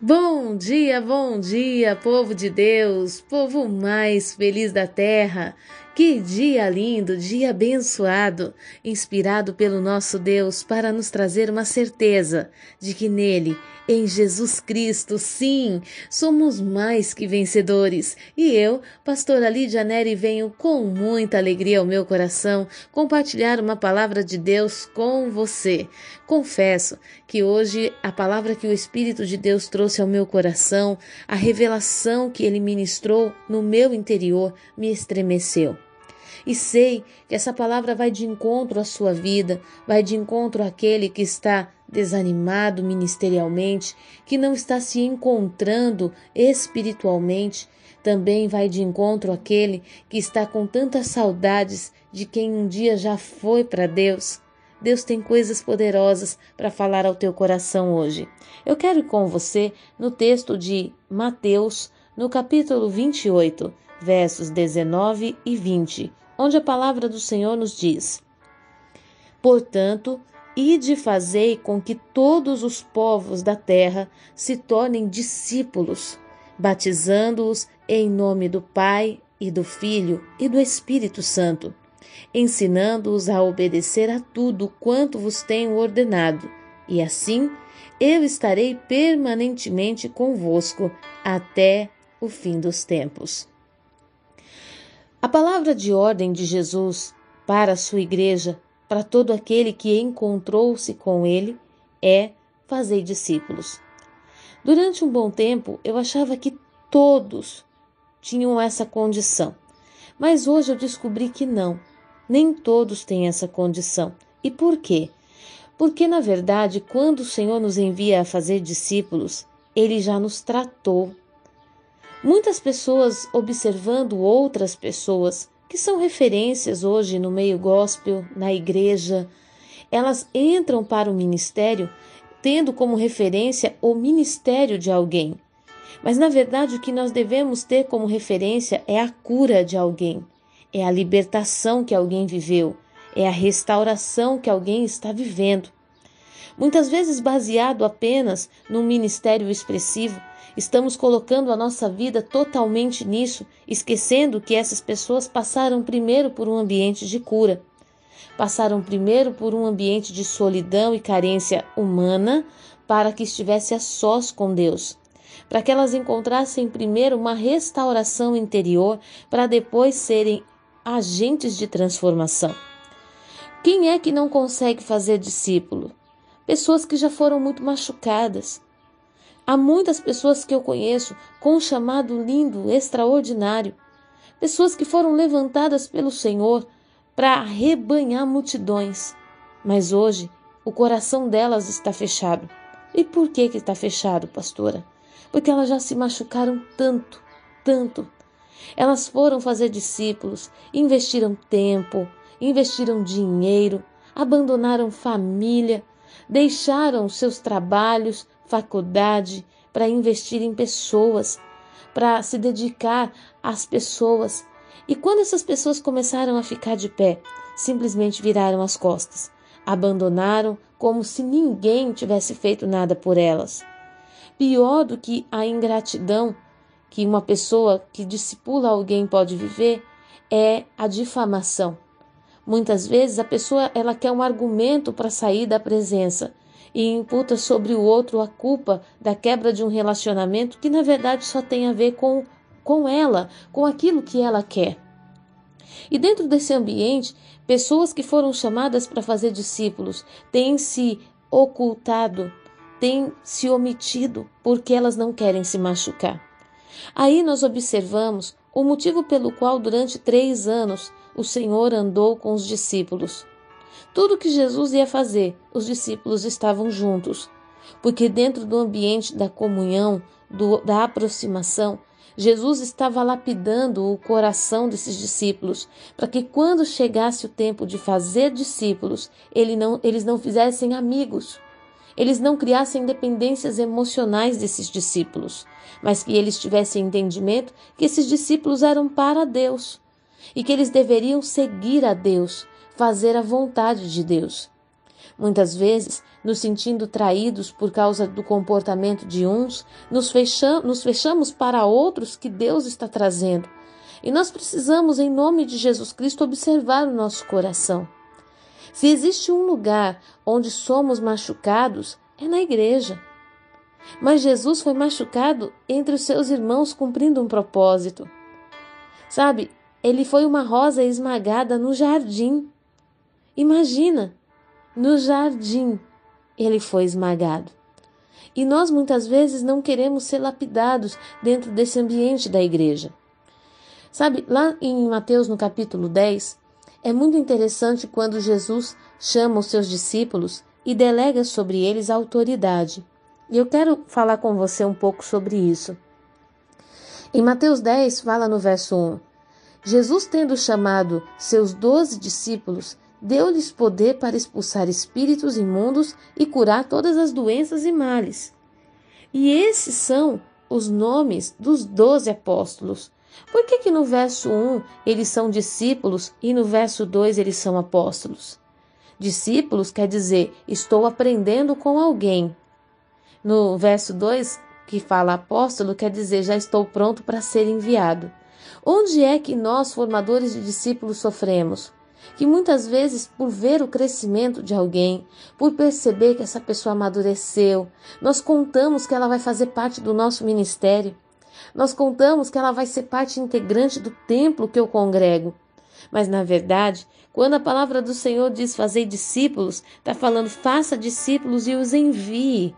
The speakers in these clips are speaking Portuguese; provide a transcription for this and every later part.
Bom dia, bom dia, povo de Deus, povo mais feliz da terra. Que dia lindo, dia abençoado, inspirado pelo nosso Deus para nos trazer uma certeza de que nele, em Jesus Cristo, sim, somos mais que vencedores. E eu, pastora Lídia Neri, venho com muita alegria ao meu coração compartilhar uma palavra de Deus com você. Confesso que hoje a palavra que o Espírito de Deus trouxe ao meu coração, a revelação que ele ministrou no meu interior, me estremeceu. E sei que essa palavra vai de encontro à sua vida, vai de encontro àquele que está desanimado ministerialmente, que não está se encontrando espiritualmente, também vai de encontro àquele que está com tantas saudades de quem um dia já foi para Deus. Deus tem coisas poderosas para falar ao teu coração hoje. Eu quero ir com você no texto de Mateus, no capítulo 28, versos 19 e 20, onde a palavra do Senhor nos diz: Portanto, ide fazei com que todos os povos da terra se tornem discípulos, batizando-os em nome do Pai e do Filho e do Espírito Santo, ensinando-os a obedecer a tudo quanto vos tenho ordenado, e assim eu estarei permanentemente convosco até o fim dos tempos. A palavra de ordem de Jesus para a sua igreja, para todo aquele que encontrou-se com ele, é fazer discípulos. Durante um bom tempo, eu achava que todos tinham essa condição. Mas hoje eu descobri que não. Nem todos têm essa condição. E por quê? Porque, na verdade, quando o Senhor nos envia a fazer discípulos, ele já nos tratou Muitas pessoas observando outras pessoas que são referências hoje no meio gospel, na igreja, elas entram para o ministério tendo como referência o ministério de alguém. Mas na verdade o que nós devemos ter como referência é a cura de alguém, é a libertação que alguém viveu, é a restauração que alguém está vivendo. Muitas vezes baseado apenas num ministério expressivo, Estamos colocando a nossa vida totalmente nisso, esquecendo que essas pessoas passaram primeiro por um ambiente de cura, passaram primeiro por um ambiente de solidão e carência humana para que estivesse a sós com Deus, para que elas encontrassem primeiro uma restauração interior para depois serem agentes de transformação. Quem é que não consegue fazer discípulo? Pessoas que já foram muito machucadas, Há muitas pessoas que eu conheço com um chamado lindo, extraordinário. Pessoas que foram levantadas pelo Senhor para arrebanhar multidões. Mas hoje o coração delas está fechado. E por que que está fechado, pastora? Porque elas já se machucaram tanto, tanto. Elas foram fazer discípulos, investiram tempo, investiram dinheiro, abandonaram família, deixaram seus trabalhos, faculdade para investir em pessoas, para se dedicar às pessoas. E quando essas pessoas começaram a ficar de pé, simplesmente viraram as costas, abandonaram como se ninguém tivesse feito nada por elas. Pior do que a ingratidão que uma pessoa que discipula alguém pode viver é a difamação. Muitas vezes a pessoa ela quer um argumento para sair da presença e imputa sobre o outro a culpa da quebra de um relacionamento que na verdade só tem a ver com, com ela, com aquilo que ela quer. E dentro desse ambiente, pessoas que foram chamadas para fazer discípulos têm se ocultado, têm se omitido porque elas não querem se machucar. Aí nós observamos o motivo pelo qual durante três anos o Senhor andou com os discípulos. Tudo que Jesus ia fazer, os discípulos estavam juntos, porque dentro do ambiente da comunhão, do, da aproximação, Jesus estava lapidando o coração desses discípulos, para que quando chegasse o tempo de fazer discípulos, ele não, eles não fizessem amigos, eles não criassem dependências emocionais desses discípulos, mas que eles tivessem entendimento que esses discípulos eram para Deus e que eles deveriam seguir a Deus, fazer a vontade de Deus. Muitas vezes, nos sentindo traídos por causa do comportamento de uns, nos, nos fechamos para outros que Deus está trazendo. E nós precisamos, em nome de Jesus Cristo, observar o nosso coração. Se existe um lugar onde somos machucados, é na igreja. Mas Jesus foi machucado entre os seus irmãos cumprindo um propósito. Sabe, ele foi uma rosa esmagada no jardim. Imagina, no jardim ele foi esmagado. E nós muitas vezes não queremos ser lapidados dentro desse ambiente da igreja. Sabe, lá em Mateus no capítulo 10, é muito interessante quando Jesus chama os seus discípulos e delega sobre eles a autoridade. E eu quero falar com você um pouco sobre isso. Em Mateus 10, fala no verso 1: Jesus, tendo chamado seus doze discípulos, deu-lhes poder para expulsar espíritos imundos e curar todas as doenças e males. E esses são os nomes dos doze apóstolos. Por que, que no verso 1 eles são discípulos e no verso 2 eles são apóstolos? Discípulos quer dizer estou aprendendo com alguém. No verso 2, que fala apóstolo, quer dizer já estou pronto para ser enviado. Onde é que nós, formadores de discípulos, sofremos? Que muitas vezes, por ver o crescimento de alguém, por perceber que essa pessoa amadureceu, nós contamos que ela vai fazer parte do nosso ministério, nós contamos que ela vai ser parte integrante do templo que eu congrego. Mas, na verdade, quando a palavra do Senhor diz fazer discípulos, está falando faça discípulos e os envie.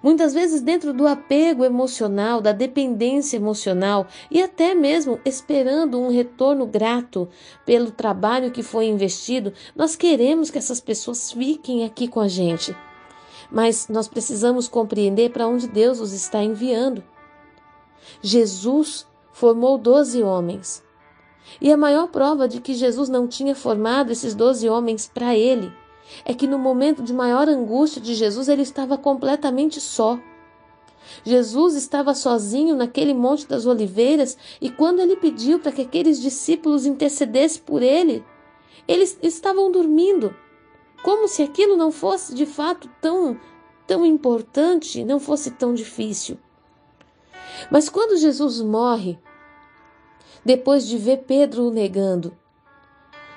Muitas vezes, dentro do apego emocional, da dependência emocional e até mesmo esperando um retorno grato pelo trabalho que foi investido, nós queremos que essas pessoas fiquem aqui com a gente. Mas nós precisamos compreender para onde Deus os está enviando. Jesus formou doze homens. E a maior prova de que Jesus não tinha formado esses doze homens para ele é que no momento de maior angústia de Jesus ele estava completamente só. Jesus estava sozinho naquele Monte das Oliveiras e quando ele pediu para que aqueles discípulos intercedessem por ele, eles estavam dormindo, como se aquilo não fosse de fato tão tão importante, não fosse tão difícil. Mas quando Jesus morre, depois de ver Pedro o negando,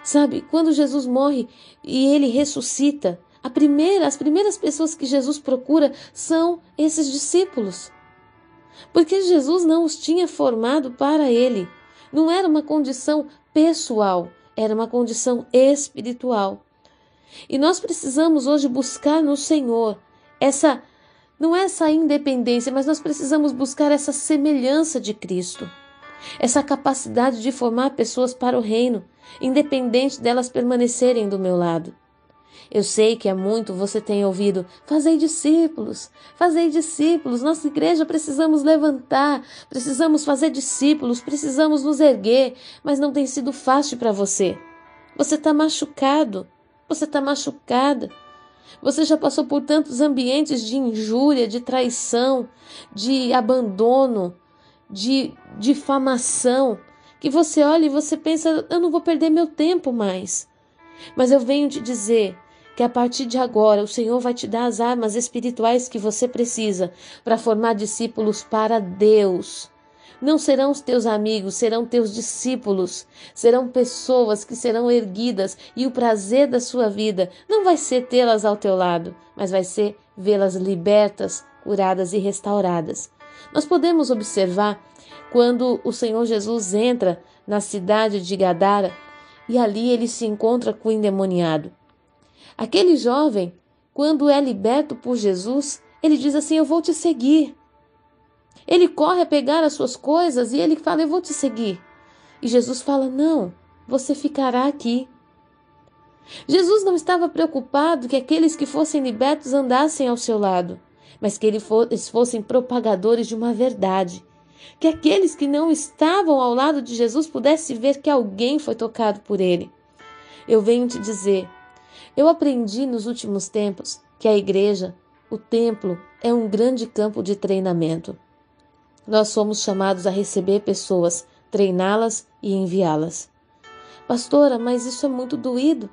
Sabe, quando Jesus morre e ele ressuscita, primeira, as primeiras pessoas que Jesus procura são esses discípulos. Porque Jesus não os tinha formado para ele. Não era uma condição pessoal, era uma condição espiritual. E nós precisamos hoje buscar no Senhor essa não é essa independência, mas nós precisamos buscar essa semelhança de Cristo essa capacidade de formar pessoas para o reino, independente delas permanecerem do meu lado. Eu sei que há muito você tem ouvido: fazei discípulos, fazei discípulos. Nossa igreja precisamos levantar, precisamos fazer discípulos, precisamos nos erguer, mas não tem sido fácil para você. Você está machucado, você está machucada. Você já passou por tantos ambientes de injúria, de traição, de abandono, de difamação, que você olha e você pensa: eu não vou perder meu tempo mais. Mas eu venho te dizer que a partir de agora o Senhor vai te dar as armas espirituais que você precisa para formar discípulos para Deus. Não serão os teus amigos, serão teus discípulos, serão pessoas que serão erguidas e o prazer da sua vida não vai ser tê-las ao teu lado, mas vai ser vê-las libertas, curadas e restauradas. Nós podemos observar quando o Senhor Jesus entra na cidade de Gadara e ali ele se encontra com o endemoniado. Aquele jovem, quando é liberto por Jesus, ele diz assim: Eu vou te seguir. Ele corre a pegar as suas coisas e ele fala: Eu vou te seguir. E Jesus fala: Não, você ficará aqui. Jesus não estava preocupado que aqueles que fossem libertos andassem ao seu lado mas que eles fossem propagadores de uma verdade. Que aqueles que não estavam ao lado de Jesus pudessem ver que alguém foi tocado por ele. Eu venho te dizer, eu aprendi nos últimos tempos que a igreja, o templo, é um grande campo de treinamento. Nós somos chamados a receber pessoas, treiná-las e enviá-las. Pastora, mas isso é muito doído.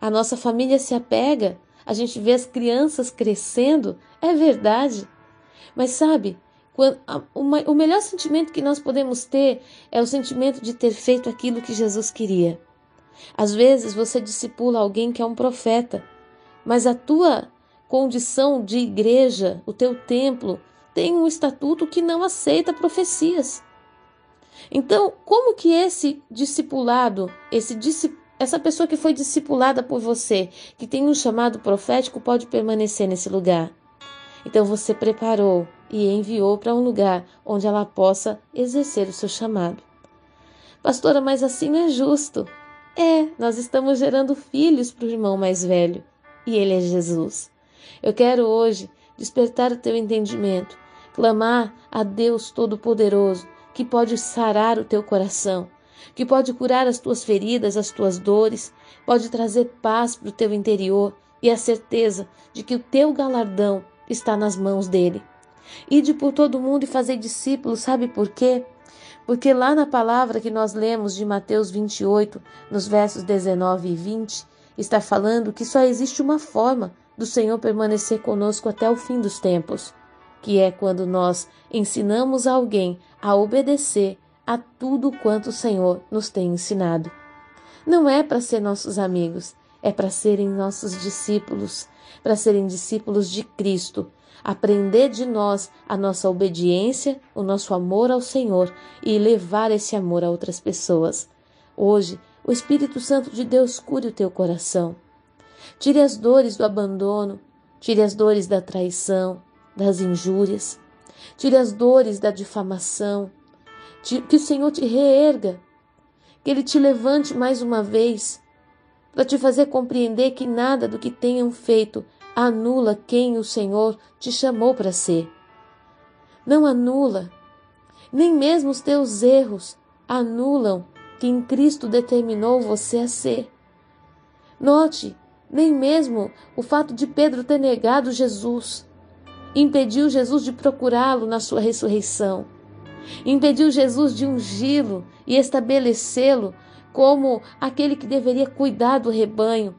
A nossa família se apega, a gente vê as crianças crescendo, é verdade. Mas sabe, o melhor sentimento que nós podemos ter é o sentimento de ter feito aquilo que Jesus queria. Às vezes você discipula alguém que é um profeta, mas a tua condição de igreja, o teu templo, tem um estatuto que não aceita profecias. Então, como que esse discipulado, esse essa pessoa que foi discipulada por você, que tem um chamado profético, pode permanecer nesse lugar? Então você preparou e enviou para um lugar onde ela possa exercer o seu chamado. Pastora, mas assim não é justo. É, nós estamos gerando filhos para o irmão mais velho e ele é Jesus. Eu quero hoje despertar o teu entendimento, clamar a Deus Todo-Poderoso que pode sarar o teu coração, que pode curar as tuas feridas, as tuas dores, pode trazer paz para o teu interior e a certeza de que o teu galardão está nas mãos dele. Ide por todo mundo e fazer discípulos, sabe por quê? Porque lá na palavra que nós lemos de Mateus 28, nos versos 19 e 20, está falando que só existe uma forma do Senhor permanecer conosco até o fim dos tempos, que é quando nós ensinamos alguém a obedecer a tudo quanto o Senhor nos tem ensinado. Não é para ser nossos amigos, é para serem nossos discípulos, para serem discípulos de Cristo, aprender de nós a nossa obediência, o nosso amor ao Senhor e levar esse amor a outras pessoas. Hoje, o Espírito Santo de Deus cure o teu coração. Tire as dores do abandono, tire as dores da traição, das injúrias, tire as dores da difamação, que o Senhor te reerga, que Ele te levante mais uma vez, para te fazer compreender que nada do que tenham feito anula quem o Senhor te chamou para ser. Não anula, nem mesmo os teus erros anulam quem Cristo determinou você a ser. Note, nem mesmo o fato de Pedro ter negado Jesus impediu Jesus de procurá-lo na sua ressurreição. Impediu Jesus de ungí-lo e estabelecê-lo como aquele que deveria cuidar do rebanho.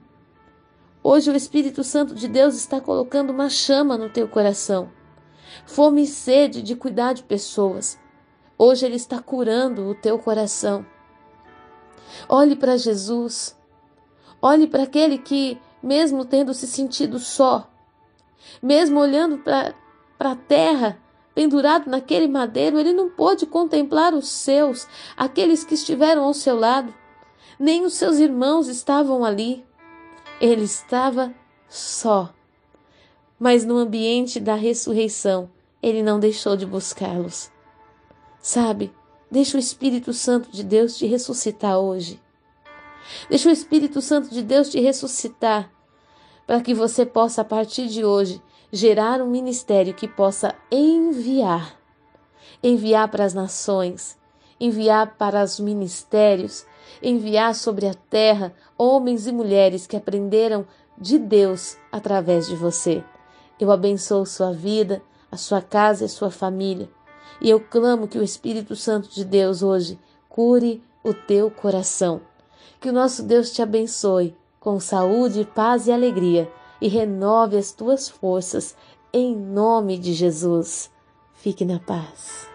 Hoje o Espírito Santo de Deus está colocando uma chama no teu coração. Fome e sede de cuidar de pessoas. Hoje ele está curando o teu coração. Olhe para Jesus. Olhe para aquele que, mesmo tendo se sentido só, mesmo olhando para a terra, pendurado naquele madeiro, ele não pôde contemplar os seus, aqueles que estiveram ao seu lado. Nem os seus irmãos estavam ali. Ele estava só. Mas no ambiente da ressurreição, ele não deixou de buscá-los. Sabe, deixa o Espírito Santo de Deus te ressuscitar hoje. Deixa o Espírito Santo de Deus te ressuscitar para que você possa, a partir de hoje, gerar um ministério que possa enviar enviar para as nações, enviar para os ministérios, enviar sobre a terra homens e mulheres que aprenderam de Deus através de você. Eu abençoo sua vida, a sua casa e a sua família. E eu clamo que o Espírito Santo de Deus hoje cure o teu coração. Que o nosso Deus te abençoe com saúde, paz e alegria e renove as tuas forças em nome de Jesus. Fique na paz.